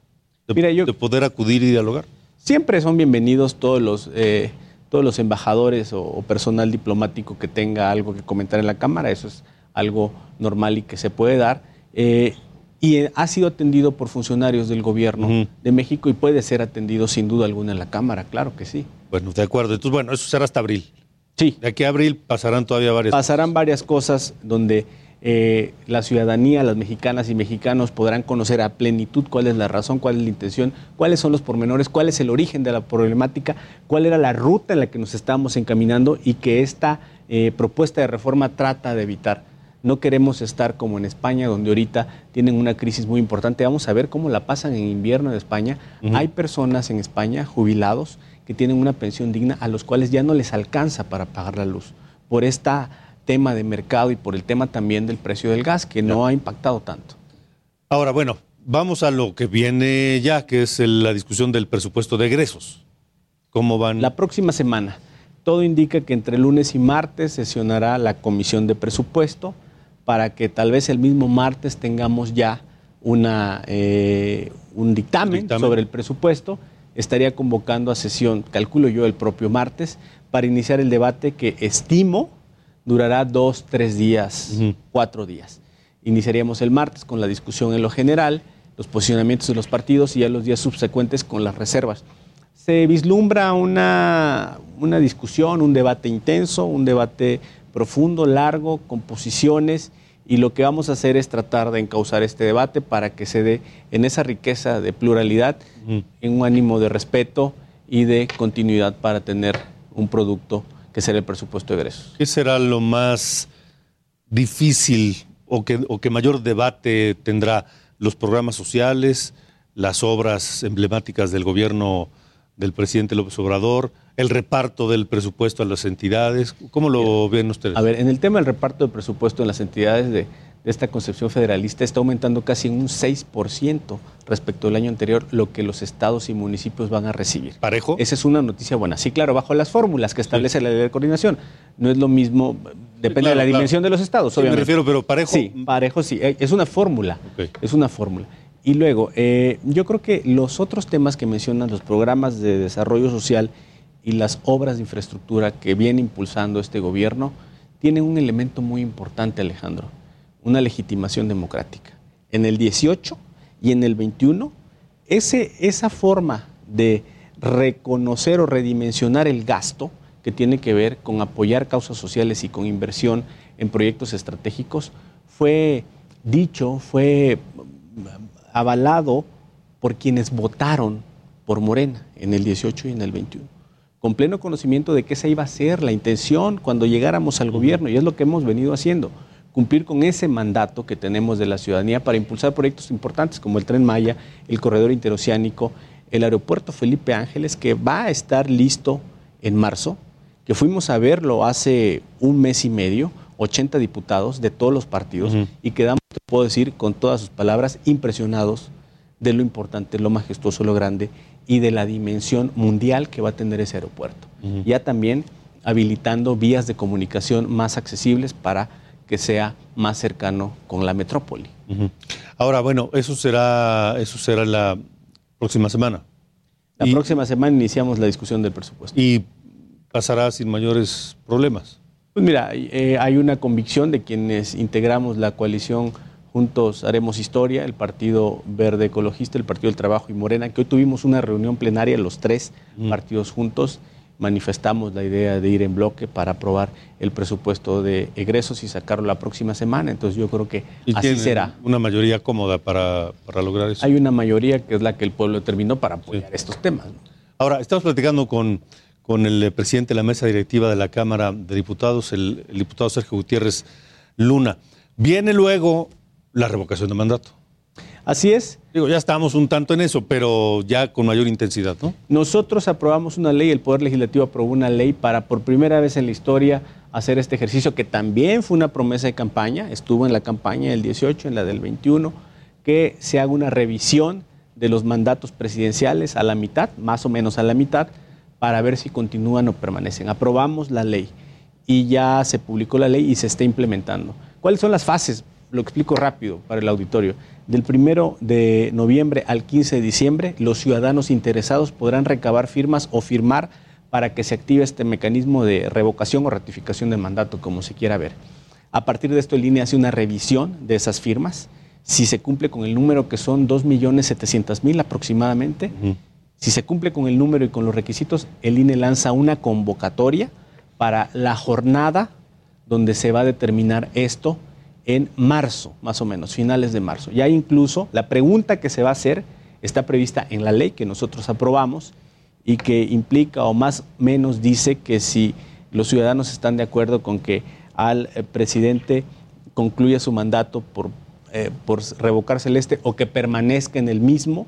Speaker 3: De,
Speaker 13: Mira, yo-
Speaker 3: de poder acudir y dialogar.
Speaker 13: Siempre son bienvenidos todos los, eh, todos los embajadores o, o personal diplomático que tenga algo que comentar en la Cámara. Eso es algo normal y que se puede dar. Eh, y eh, ha sido atendido por funcionarios del gobierno de México y puede ser atendido sin duda alguna en la Cámara, claro que sí.
Speaker 3: Bueno, de acuerdo. Entonces, bueno, eso será hasta abril.
Speaker 13: Sí.
Speaker 3: De aquí a abril pasarán todavía varias
Speaker 13: Pasarán varias cosas donde eh, la ciudadanía, las mexicanas y mexicanos podrán conocer a plenitud cuál es la razón, cuál es la intención, cuáles son los pormenores, cuál es el origen de la problemática, cuál era la ruta en la que nos estábamos encaminando y que esta eh, propuesta de reforma trata de evitar. No queremos estar como en España, donde ahorita tienen una crisis muy importante. Vamos a ver cómo la pasan en invierno en España. Hay personas en España, jubilados, que tienen una pensión digna, a los cuales ya no les alcanza para pagar la luz. Por este tema de mercado y por el tema también del precio del gas, que no ha impactado tanto.
Speaker 3: Ahora, bueno, vamos a lo que viene ya, que es la discusión del presupuesto de egresos. ¿Cómo van?
Speaker 13: La próxima semana. Todo indica que entre lunes y martes sesionará la comisión de presupuesto para que tal vez el mismo martes tengamos ya una, eh, un dictamen,
Speaker 3: Dictamen.
Speaker 13: sobre el presupuesto. Estaría convocando a sesión, calculo yo, el propio martes, para iniciar el debate que estimo durará dos, tres días, cuatro días. Iniciaríamos el martes con la discusión en lo general, los posicionamientos de los partidos y ya los días subsecuentes con las reservas se vislumbra una, una discusión, un debate intenso, un debate profundo, largo, con posiciones, y lo que vamos a hacer es tratar de encauzar este debate para que se dé en esa riqueza de pluralidad, en un ánimo de respeto y de continuidad para tener un producto que será el presupuesto de egresos.
Speaker 3: ¿Qué será lo más difícil o que, o que mayor debate tendrá? ¿Los programas sociales, las obras emblemáticas del gobierno del presidente López Obrador, el reparto del presupuesto a las entidades? ¿Cómo lo ven ustedes?
Speaker 13: A ver, en el tema del reparto de presupuesto en las entidades de, de esta concepción federalista está aumentando casi en un 6% respecto al año anterior lo que los estados y municipios van a recibir.
Speaker 3: ¿Parejo?
Speaker 13: Esa es una noticia buena. Sí, claro, bajo las fórmulas que establece la ley de coordinación. No es lo mismo, depende
Speaker 3: claro,
Speaker 13: de la
Speaker 3: claro.
Speaker 13: dimensión de los estados,
Speaker 3: Sí, me
Speaker 13: obviamente.
Speaker 3: refiero, pero parejo.
Speaker 13: Sí, parejo sí. Eh, Es una fórmula. Es una fórmula. Y luego, eh, yo creo que los otros temas que mencionan, los programas de desarrollo social y las obras de infraestructura que viene impulsando este gobierno, tienen un elemento muy importante, Alejandro, una legitimación democrática. En el 18 y en el 21, ese, esa forma de reconocer o redimensionar el gasto que tiene que ver con apoyar causas sociales y con inversión en proyectos estratégicos fue dicho, fue avalado por quienes votaron por Morena en el 18 y en el 21, con pleno conocimiento de que esa iba a ser la intención cuando llegáramos al gobierno, y es lo que hemos venido haciendo, cumplir con ese mandato que tenemos de la ciudadanía para impulsar proyectos importantes como el Tren Maya, el Corredor Interoceánico, el Aeropuerto Felipe Ángeles, que va a estar listo en marzo, que fuimos a verlo hace un mes y medio, 80 diputados de todos los partidos, y quedamos, puedo decir, con todas sus palabras, impresionados de lo importante, lo majestuoso, lo grande y de la dimensión mundial que va a tener ese aeropuerto. Ya también habilitando vías de comunicación más accesibles para que sea más cercano con la metrópoli.
Speaker 3: Ahora, bueno, eso será, eso será la próxima semana.
Speaker 13: La próxima semana iniciamos la discusión del presupuesto.
Speaker 3: Y pasará sin mayores problemas.
Speaker 13: Pues mira, eh, hay una convicción de quienes integramos la coalición Juntos Haremos Historia, el Partido Verde Ecologista, el Partido del Trabajo y Morena, que hoy tuvimos una reunión plenaria, los tres partidos juntos, manifestamos la idea de ir en bloque para aprobar el presupuesto de egresos y sacarlo la próxima semana. Entonces yo creo que así será.
Speaker 3: Una mayoría cómoda para, lograr eso.
Speaker 13: Hay una mayoría que es la que el pueblo determinó para apoyar estos temas.
Speaker 3: Ahora, estamos platicando con, con el presidente de la mesa directiva de la Cámara de Diputados, el diputado Sergio Gutiérrez Luna. Viene luego la revocación de mandato.
Speaker 13: Así es.
Speaker 3: Digo, ya estamos un tanto en eso, pero ya con mayor intensidad, ¿no?
Speaker 13: Nosotros aprobamos una ley, el Poder Legislativo aprobó una ley para por primera vez en la historia hacer este ejercicio, que también fue una promesa de campaña, estuvo en la campaña del 18, en la del 21, que se haga una revisión de los mandatos presidenciales a la mitad, más o menos a la mitad, para ver si continúan o permanecen. Aprobamos la ley y ya se publicó la ley y se está implementando. ¿Cuáles son las fases? Lo explico rápido para el auditorio. Del primero de noviembre al 15 de diciembre, los ciudadanos interesados podrán recabar firmas o firmar para que se active este mecanismo de revocación o ratificación del mandato, como se quiera ver. A partir de esto, el INE hace una revisión de esas firmas. Si se cumple con el número que son 2.700.000 aproximadamente, si se cumple con el número y con los requisitos, el INE lanza una convocatoria para la jornada donde se va a determinar esto en marzo, más o menos, finales de marzo. Ya incluso la pregunta que se va a hacer está prevista en la ley que nosotros aprobamos y que implica o más o menos dice que si los ciudadanos están de acuerdo con que al eh, presidente concluya su mandato por, eh, por revocar celeste o que permanezca en el mismo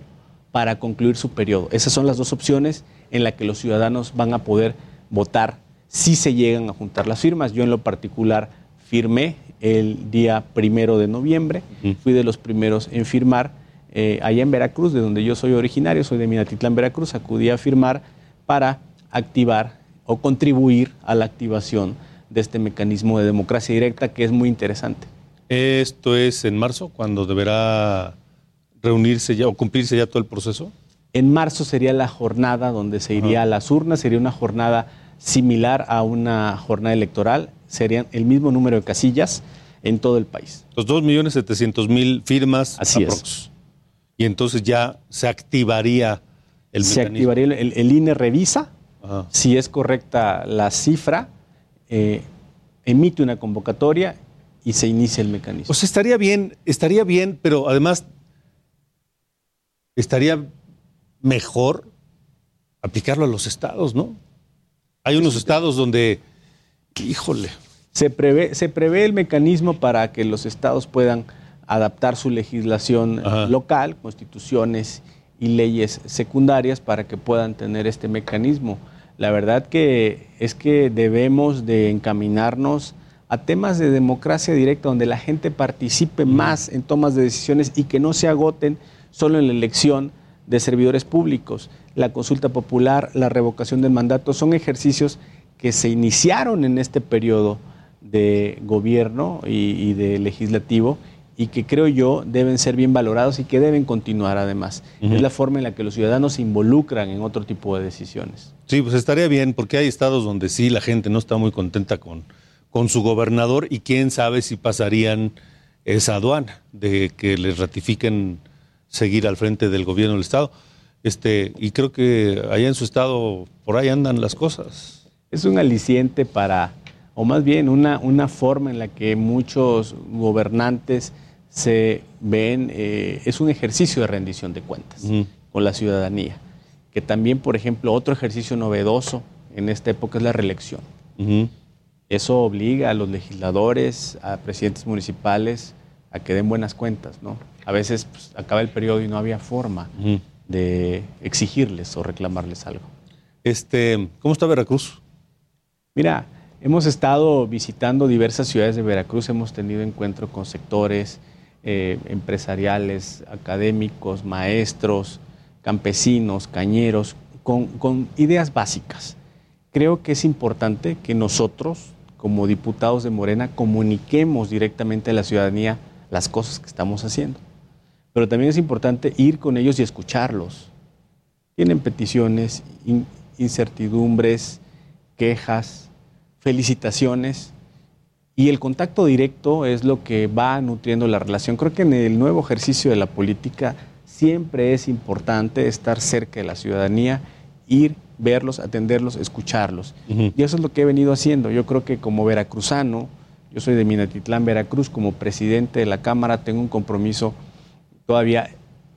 Speaker 13: para concluir su periodo. Esas son las dos opciones en las que los ciudadanos van a poder votar si se llegan a juntar las firmas. Yo en lo particular firmé el día primero de noviembre. Fui de los primeros en firmar eh, allá en Veracruz, de donde yo soy originario, soy de Minatitlán, Veracruz. Acudí a firmar para activar o contribuir a la activación de este mecanismo de democracia directa que es muy interesante.
Speaker 3: ¿Esto es en marzo, cuando deberá reunirse ya o cumplirse ya todo el proceso?
Speaker 13: En marzo sería la jornada donde se iría a las urnas, sería una jornada similar a una jornada electoral serían el mismo número de casillas en todo el país.
Speaker 3: Los 2.700.000 firmas.
Speaker 13: Así es.
Speaker 3: Y entonces ya se activaría el
Speaker 13: Se activaría, el, INE revisa si es correcta la cifra, eh, emite una convocatoria y se inicia el mecanismo.
Speaker 3: Pues estaría bien, estaría bien, pero además estaría mejor aplicarlo a los estados, ¿no? Hay unos estados donde Híjole.
Speaker 13: Se prevé, se prevé el mecanismo para que los estados puedan adaptar su legislación local, constituciones y leyes secundarias para que puedan tener este mecanismo. La verdad que es que debemos de encaminarnos a temas de democracia directa donde la gente participe más en tomas de decisiones y que no se agoten solo en la elección de servidores públicos. La consulta popular, la revocación del mandato son ejercicios que se iniciaron en este periodo de gobierno y, de legislativo y que creo yo deben ser bien valorados y que deben continuar además. Es la forma en la que los ciudadanos se involucran en otro tipo de decisiones.
Speaker 3: Sí, pues estaría bien porque hay estados donde sí la gente no está muy contenta con, con su gobernador y quién sabe si pasarían esa aduana de que les ratifiquen seguir al frente del gobierno del estado. Este, y creo que allá en su estado por ahí andan las cosas.
Speaker 13: Es un aliciente para, o más bien una, una forma en la que muchos gobernantes se ven, eh, es un ejercicio de rendición de cuentas con la ciudadanía. Que también, por ejemplo, otro ejercicio novedoso en esta época es la reelección. Eso obliga a los legisladores, a presidentes municipales, a que den buenas cuentas, ¿no? A veces pues, acaba el periodo y no había forma de exigirles o reclamarles algo.
Speaker 3: Este, ¿Cómo está Veracruz?
Speaker 13: Mira, hemos estado visitando diversas ciudades de Veracruz, hemos tenido encuentro con sectores eh, empresariales, académicos, maestros, campesinos, cañeros, con, con ideas básicas. Creo que es importante que nosotros, como diputados de Morena, comuniquemos directamente a la ciudadanía las cosas que estamos haciendo. Pero también es importante ir con ellos y escucharlos. Tienen peticiones, incertidumbres, quejas, felicitaciones. Y el contacto directo es lo que va nutriendo la relación. Creo que en el nuevo ejercicio de la política siempre es importante estar cerca de la ciudadanía, ir, verlos, atenderlos, escucharlos. Y eso es lo que he venido haciendo. Yo creo que como veracruzano, yo soy de Minatitlán, Veracruz, como presidente de la Cámara tengo un compromiso todavía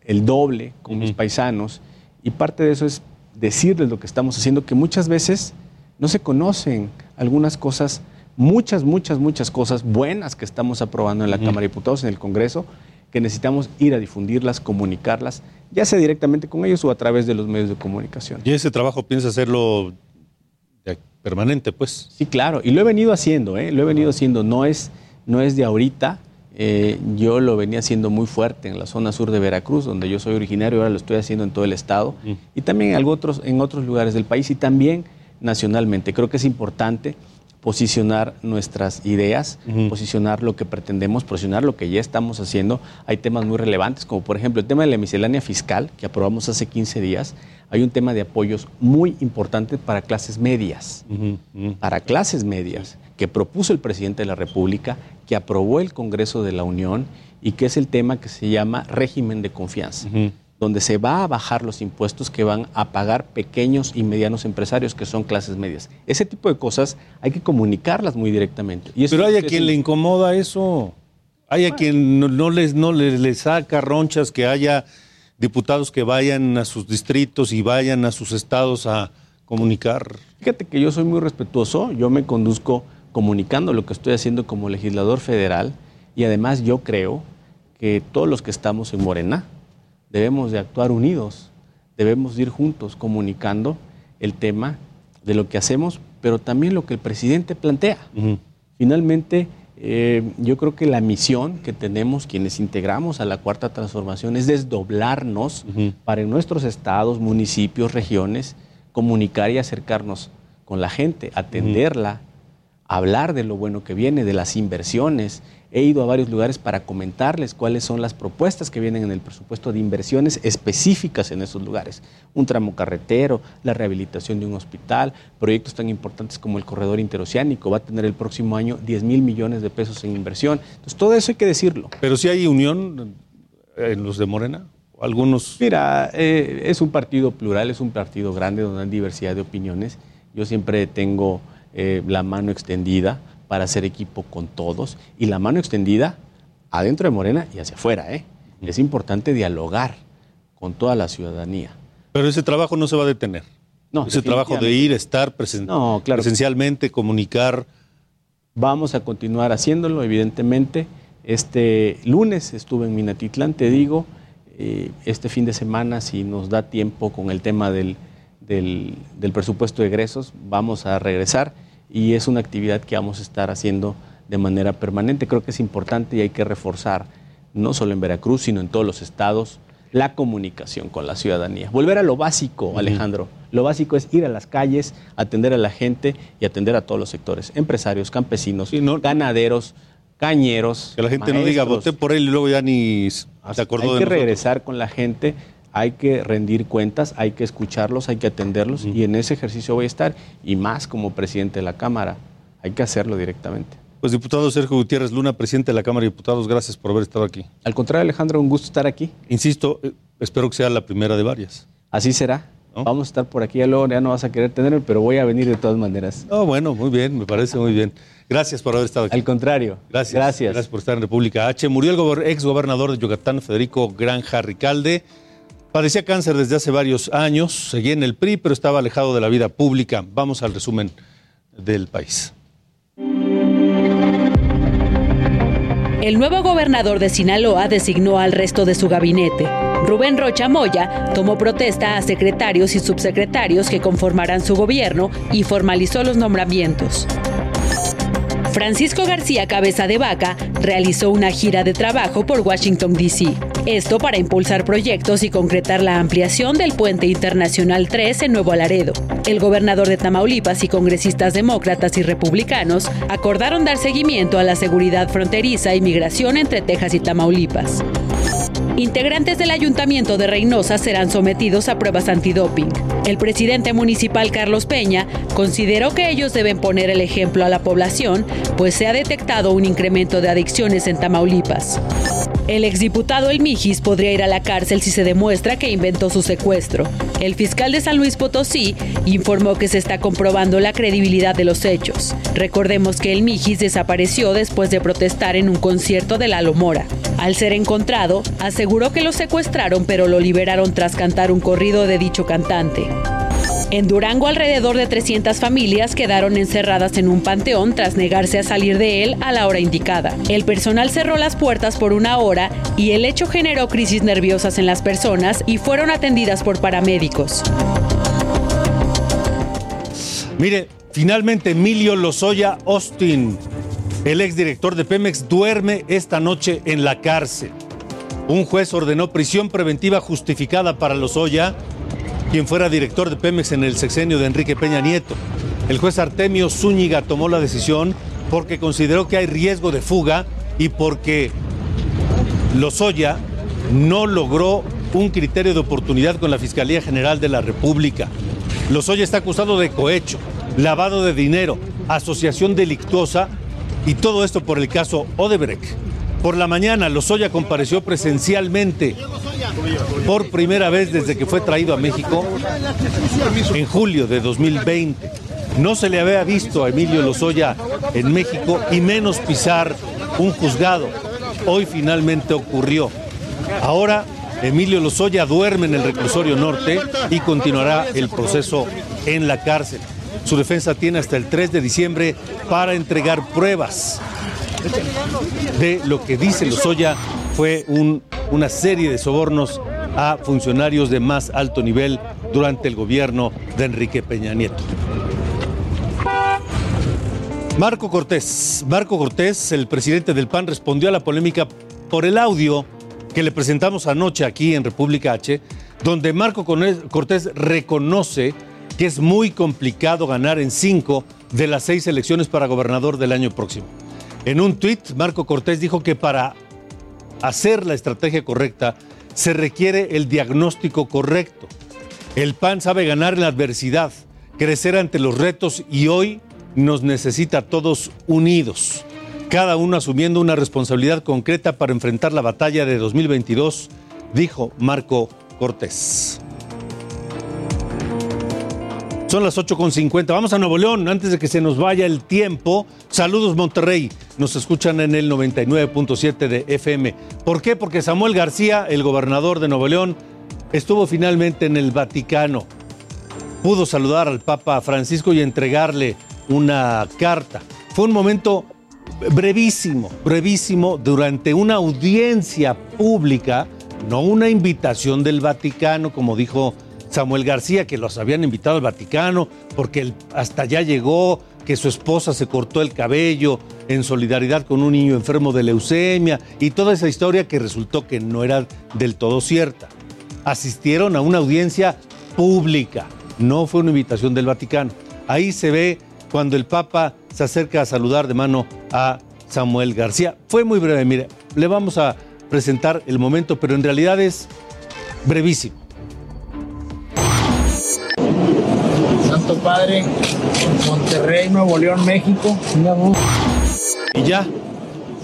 Speaker 13: el doble con mis paisanos. Y parte de eso es decirles lo que estamos haciendo, que muchas veces no se conocen algunas cosas, muchas, muchas, muchas cosas buenas que estamos aprobando en la Cámara de Diputados, en el Congreso, que necesitamos ir a difundirlas, comunicarlas, ya sea directamente con ellos o a través de los medios de comunicación.
Speaker 3: ¿Y ese trabajo piensa hacerlo permanente, pues?
Speaker 13: Sí, claro, y lo he venido haciendo, ¿eh? lo he venido haciendo, no es, no es de ahorita, eh, yo lo venía haciendo muy fuerte en la zona sur de Veracruz, donde yo soy originario, ahora lo estoy haciendo en todo el estado mm. y también en otros, en otros lugares del país y también nacionalmente. Creo que es importante posicionar nuestras ideas, posicionar lo que pretendemos, posicionar lo que ya estamos haciendo. Hay temas muy relevantes, como por ejemplo el tema de la miscelánea fiscal, que aprobamos hace 15 días. Hay un tema de apoyos muy importante para clases medias, para clases medias, que propuso el presidente de la República, que aprobó el Congreso de la Unión y que es el tema que se llama régimen de confianza donde se va a bajar los impuestos que van a pagar pequeños y medianos empresarios, que son clases medias. Ese tipo de cosas hay que comunicarlas muy directamente.
Speaker 3: Pero hay a quien le incomoda eso. Hay a quien no, les, no les, saca ronchas que haya diputados que vayan a sus distritos y vayan a sus estados a comunicar.
Speaker 13: Fíjate que yo soy muy respetuoso, yo me conduzco comunicando lo que estoy haciendo como legislador federal y además yo creo que todos los que estamos en Morena, debemos de actuar unidos, debemos ir juntos comunicando el tema de lo que hacemos, pero también lo que el presidente plantea. Finalmente, eh, yo creo que la misión que tenemos quienes integramos a la cuarta transformación es desdoblarnos para en nuestros estados, municipios, regiones, comunicar y acercarnos con la gente, atenderla, hablar de lo bueno que viene, de las inversiones, He ido a varios lugares para comentarles cuáles son las propuestas que vienen en el presupuesto de inversiones específicas en esos lugares. Un tramo carretero, la rehabilitación de un hospital, proyectos tan importantes como el corredor interoceánico. Va a tener el próximo año 10 mil millones de pesos en inversión. Entonces, todo eso hay que decirlo.
Speaker 3: Pero si hay unión en los de Morena. Algunos.
Speaker 13: Mira, eh, es un partido plural, es un partido grande donde hay diversidad de opiniones. Yo siempre tengo eh, la mano extendida para hacer equipo con todos y la mano extendida adentro de Morena y hacia afuera. ¿eh? Es importante dialogar con toda la ciudadanía.
Speaker 3: Pero ese trabajo no se va a detener. No, ese trabajo de ir, estar presencialmente, comunicar.
Speaker 13: Vamos a continuar haciéndolo, evidentemente. Este lunes estuve en Minatitlán, te digo. Eh, este fin de semana, si nos da tiempo con el tema del, del, del presupuesto de egresos, vamos a regresar y es una actividad que vamos a estar haciendo de manera permanente. Creo que es importante y hay que reforzar, no solo en Veracruz, sino en todos los estados, la comunicación con la ciudadanía. Volver a lo básico, Alejandro. Lo básico es ir a las calles, atender a la gente y atender a todos los sectores, empresarios, campesinos, ganaderos, cañeros.
Speaker 3: Que la gente no diga, voté por él y luego ya ni se acordó
Speaker 13: hay que regresar con la gente hay que rendir cuentas, hay que escucharlos, hay que atenderlos y en ese ejercicio voy a estar y más como presidente de la Cámara, hay que hacerlo directamente.
Speaker 3: Pues diputado Sergio Gutiérrez Luna, presidente de la Cámara de Diputados, gracias por haber estado aquí.
Speaker 13: Al contrario, Alejandro, un gusto estar aquí.
Speaker 3: Insisto, eh, espero que sea la primera de varias.
Speaker 13: Así será. Vamos a estar por aquí, ya luego ya no vas a querer tenerme, pero voy a venir de todas maneras.
Speaker 3: Oh, bueno, muy bien, me parece muy bien. Gracias por haber estado aquí.
Speaker 13: Al contrario.
Speaker 3: Gracias.
Speaker 13: Gracias.
Speaker 3: Gracias por estar en República H. Murió el gober- ex gobernador de Yucatán, Federico Granja Ricalde. Padecía cáncer desde hace varios años, seguía en el PRI, pero estaba alejado de la vida pública. Vamos al resumen del país.
Speaker 14: El nuevo gobernador de Sinaloa designó al resto de su gabinete. Rubén Rocha Moya tomó protesta a secretarios y subsecretarios que conformarán su gobierno y formalizó los nombramientos. Francisco García Cabeza de Vaca realizó una gira de trabajo por Washington, D.C. Esto para impulsar proyectos y concretar la ampliación del puente internacional 3 en Nuevo Laredo. El gobernador de Tamaulipas y congresistas demócratas y republicanos acordaron dar seguimiento a la seguridad fronteriza y migración entre Texas y Tamaulipas. Integrantes del ayuntamiento de Reynosa serán sometidos a pruebas antidoping. El presidente municipal Carlos Peña consideró que ellos deben poner el ejemplo a la población, pues se ha detectado un incremento de adicciones en Tamaulipas. El exdiputado El Mijis podría ir a la cárcel si se demuestra que inventó su secuestro. El fiscal de San Luis Potosí informó que se está comprobando la credibilidad de los hechos. Recordemos que El Mijis desapareció después de protestar en un concierto de Lalo Mora. Al ser encontrado, aseguró que lo secuestraron pero lo liberaron tras cantar un corrido de dicho cantante. En Durango, alrededor de 300 familias quedaron encerradas en un panteón tras negarse a salir de él a la hora indicada. El personal cerró las puertas por una hora y el hecho generó crisis nerviosas en las personas y fueron atendidas por paramédicos.
Speaker 3: Mire, finalmente Emilio Lozoya Austin, el exdirector de Pemex, duerme esta noche en la cárcel. Un juez ordenó prisión preventiva justificada para Lozoya, quien fuera director de Pemex en el sexenio de Enrique Peña Nieto. El juez Artemio Zúñiga tomó la decisión porque consideró que hay riesgo de fuga y porque Lozoya no logró un criterio de oportunidad con la Fiscalía General de la República. Lozoya está acusado de cohecho, lavado de dinero, asociación delictuosa y todo esto por el caso Odebrecht. Por la mañana, Lozoya compareció presencialmente por primera vez desde que fue traído a México en julio de 2020. No se le había visto a Emilio Lozoya en México y menos pisar un juzgado. Hoy finalmente ocurrió. Ahora Emilio Lozoya duerme en el reclusorio norte y continuará el proceso en la cárcel. Su defensa tiene hasta el 3 de diciembre para entregar pruebas de lo que dice Lozoya fue un- una serie de sobornos a funcionarios de más alto nivel durante el gobierno de Enrique Peña Nieto. Marco Cortés. Marco Cortés, el presidente del PAN, respondió a la polémica por el audio que le presentamos anoche aquí en República H, donde Marco Cortés reconoce que es muy complicado ganar en cinco de las seis elecciones para gobernador del año próximo. En un tuit, Marco Cortés dijo que para hacer la estrategia correcta se requiere el diagnóstico correcto. El PAN sabe ganar en la adversidad, crecer ante los retos y hoy nos necesita a todos unidos, cada uno asumiendo una responsabilidad concreta para enfrentar la batalla de 2022, dijo Marco Cortés. Son las 8.50. Vamos a Nuevo León antes de que se nos vaya el tiempo. Saludos Monterrey. Nos escuchan en el 99.7 de FM. ¿Por qué? Porque Samuel García, el gobernador de Nuevo León, estuvo finalmente en el Vaticano. Pudo saludar al Papa Francisco y entregarle una carta. Fue un momento brevísimo, brevísimo, durante una audiencia pública, no una invitación del Vaticano, como dijo Samuel García, que los habían invitado al Vaticano porque él hasta allá llegó, que su esposa se cortó el cabello en solidaridad con un niño enfermo de leucemia y toda esa historia que resultó que no era del todo cierta. Asistieron a una audiencia pública, no fue una invitación del Vaticano. Ahí se ve cuando el Papa se acerca a saludar de mano a Samuel García. Fue muy breve, mire, le vamos a presentar el momento, pero en realidad es brevísimo.
Speaker 15: Santo Padre, Monterrey, Nuevo León, México.
Speaker 3: Y ya.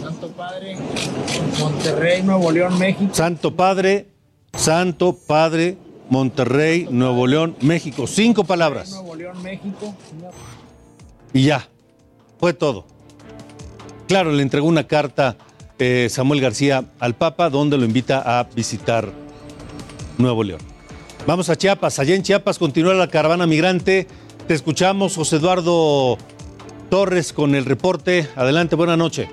Speaker 15: Santo Padre, Monterrey, Nuevo León, México.
Speaker 3: Santo Padre, Santo Padre, Monterrey, Nuevo León, México. Cinco palabras.
Speaker 15: Nuevo León, México.
Speaker 3: Y ya, fue todo. Claro, le entregó una carta eh, Samuel García al Papa donde lo invita a visitar Nuevo León. Vamos a Chiapas. Allá en Chiapas continúa la caravana migrante. Te escuchamos, José Eduardo Torres, con el reporte. Adelante, buena noche.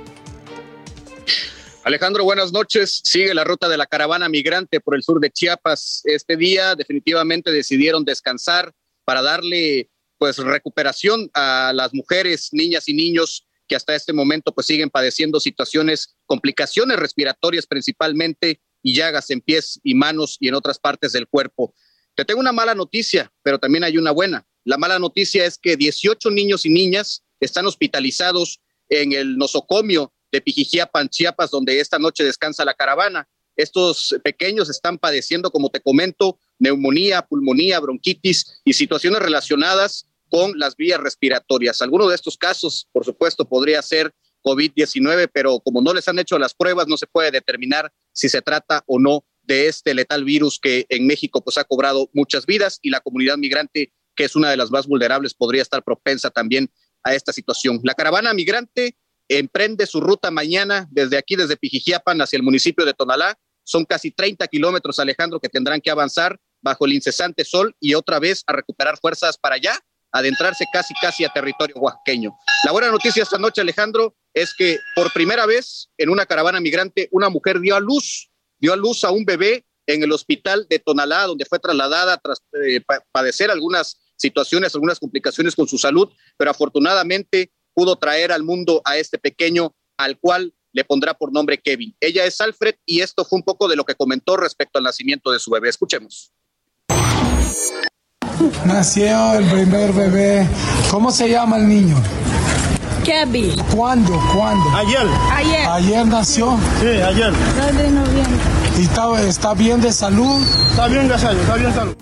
Speaker 16: Alejandro, buenas noches. Sigue la ruta de la caravana migrante por el sur de Chiapas. Este día definitivamente decidieron descansar para darle pues recuperación a las mujeres, niñas y niños que hasta este momento pues siguen padeciendo situaciones, complicaciones respiratorias principalmente y llagas en pies y manos y en otras partes del cuerpo. Te tengo una mala noticia, pero también hay una buena. La mala noticia es que 18 niños y niñas están hospitalizados en el nosocomio de Pijijiapan, Chiapas, donde esta noche descansa la caravana. Estos pequeños están padeciendo, como te comento, neumonía, pulmonía, bronquitis y situaciones relacionadas con las vías respiratorias. Alguno de estos casos, por supuesto, podría ser COVID-19, pero como no les han hecho las pruebas, no se puede determinar si se trata o no de este letal virus que en México pues ha cobrado muchas vidas y la comunidad migrante, que es una de las más vulnerables, podría estar propensa también a esta situación. La caravana migrante emprende su ruta mañana desde aquí, desde Pijijiapan hacia el municipio de Tonalá. Son casi 30 kilómetros, Alejandro, que tendrán que avanzar bajo el incesante sol y otra vez a recuperar fuerzas para allá, adentrarse casi, casi a territorio oaxaqueño. La buena noticia esta noche, Alejandro, es que por primera vez en una caravana migrante, una mujer dio a luz, dio a luz a un bebé en el hospital de Tonalá, donde fue trasladada tras eh, padecer algunas situaciones, algunas complicaciones con su salud, pero afortunadamente pudo traer al mundo a este pequeño al cual le pondrá por nombre Kevin. Ella es Alfred y esto fue un poco de lo que comentó respecto al nacimiento de su bebé. Escuchemos.
Speaker 15: Nació el primer bebé. ¿Cómo se llama el niño?
Speaker 17: Kevin.
Speaker 15: ¿Cuándo? ¿Cuándo?
Speaker 17: Ayer. Ayer.
Speaker 15: ¿Ayer nació?
Speaker 17: Sí, ayer. 2 de noviembre.
Speaker 15: ¿Y está, está bien de salud?
Speaker 17: Está bien de salud, está bien de salud.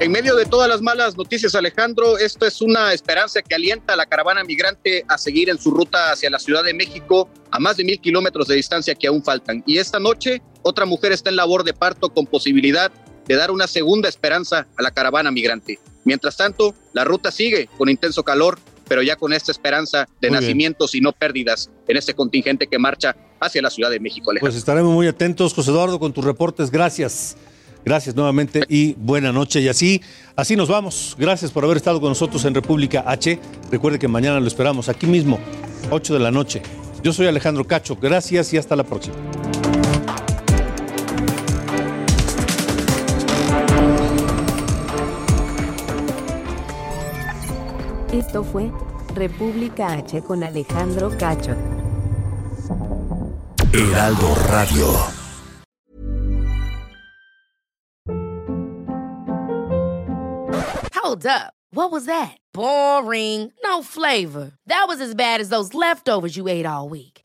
Speaker 16: En medio de todas las malas noticias, Alejandro, esto es una esperanza que alienta a la caravana migrante a seguir en su ruta hacia la Ciudad de México a más de mil kilómetros de distancia que aún faltan. Y esta noche, otra mujer está en labor de parto con posibilidad de dar una segunda esperanza a la caravana migrante. Mientras tanto, la ruta sigue con intenso calor, pero ya con esta esperanza de nacimientos y no pérdidas en este contingente que marcha hacia la Ciudad de México. Alejandro.
Speaker 3: Pues estaremos muy atentos, José Eduardo, con tus reportes. Gracias. Gracias nuevamente y buena noche. Y así, así nos vamos. Gracias por haber estado con nosotros en República H. Recuerde que mañana lo esperamos aquí mismo, 8 de la noche. Yo soy Alejandro Cacho. Gracias y hasta la próxima.
Speaker 18: Esto fue República H con Alejandro Cacho.
Speaker 1: Heraldo Radio.
Speaker 19: Hold up. What was that? Boring. No flavor. That was as bad as those leftovers you ate all week.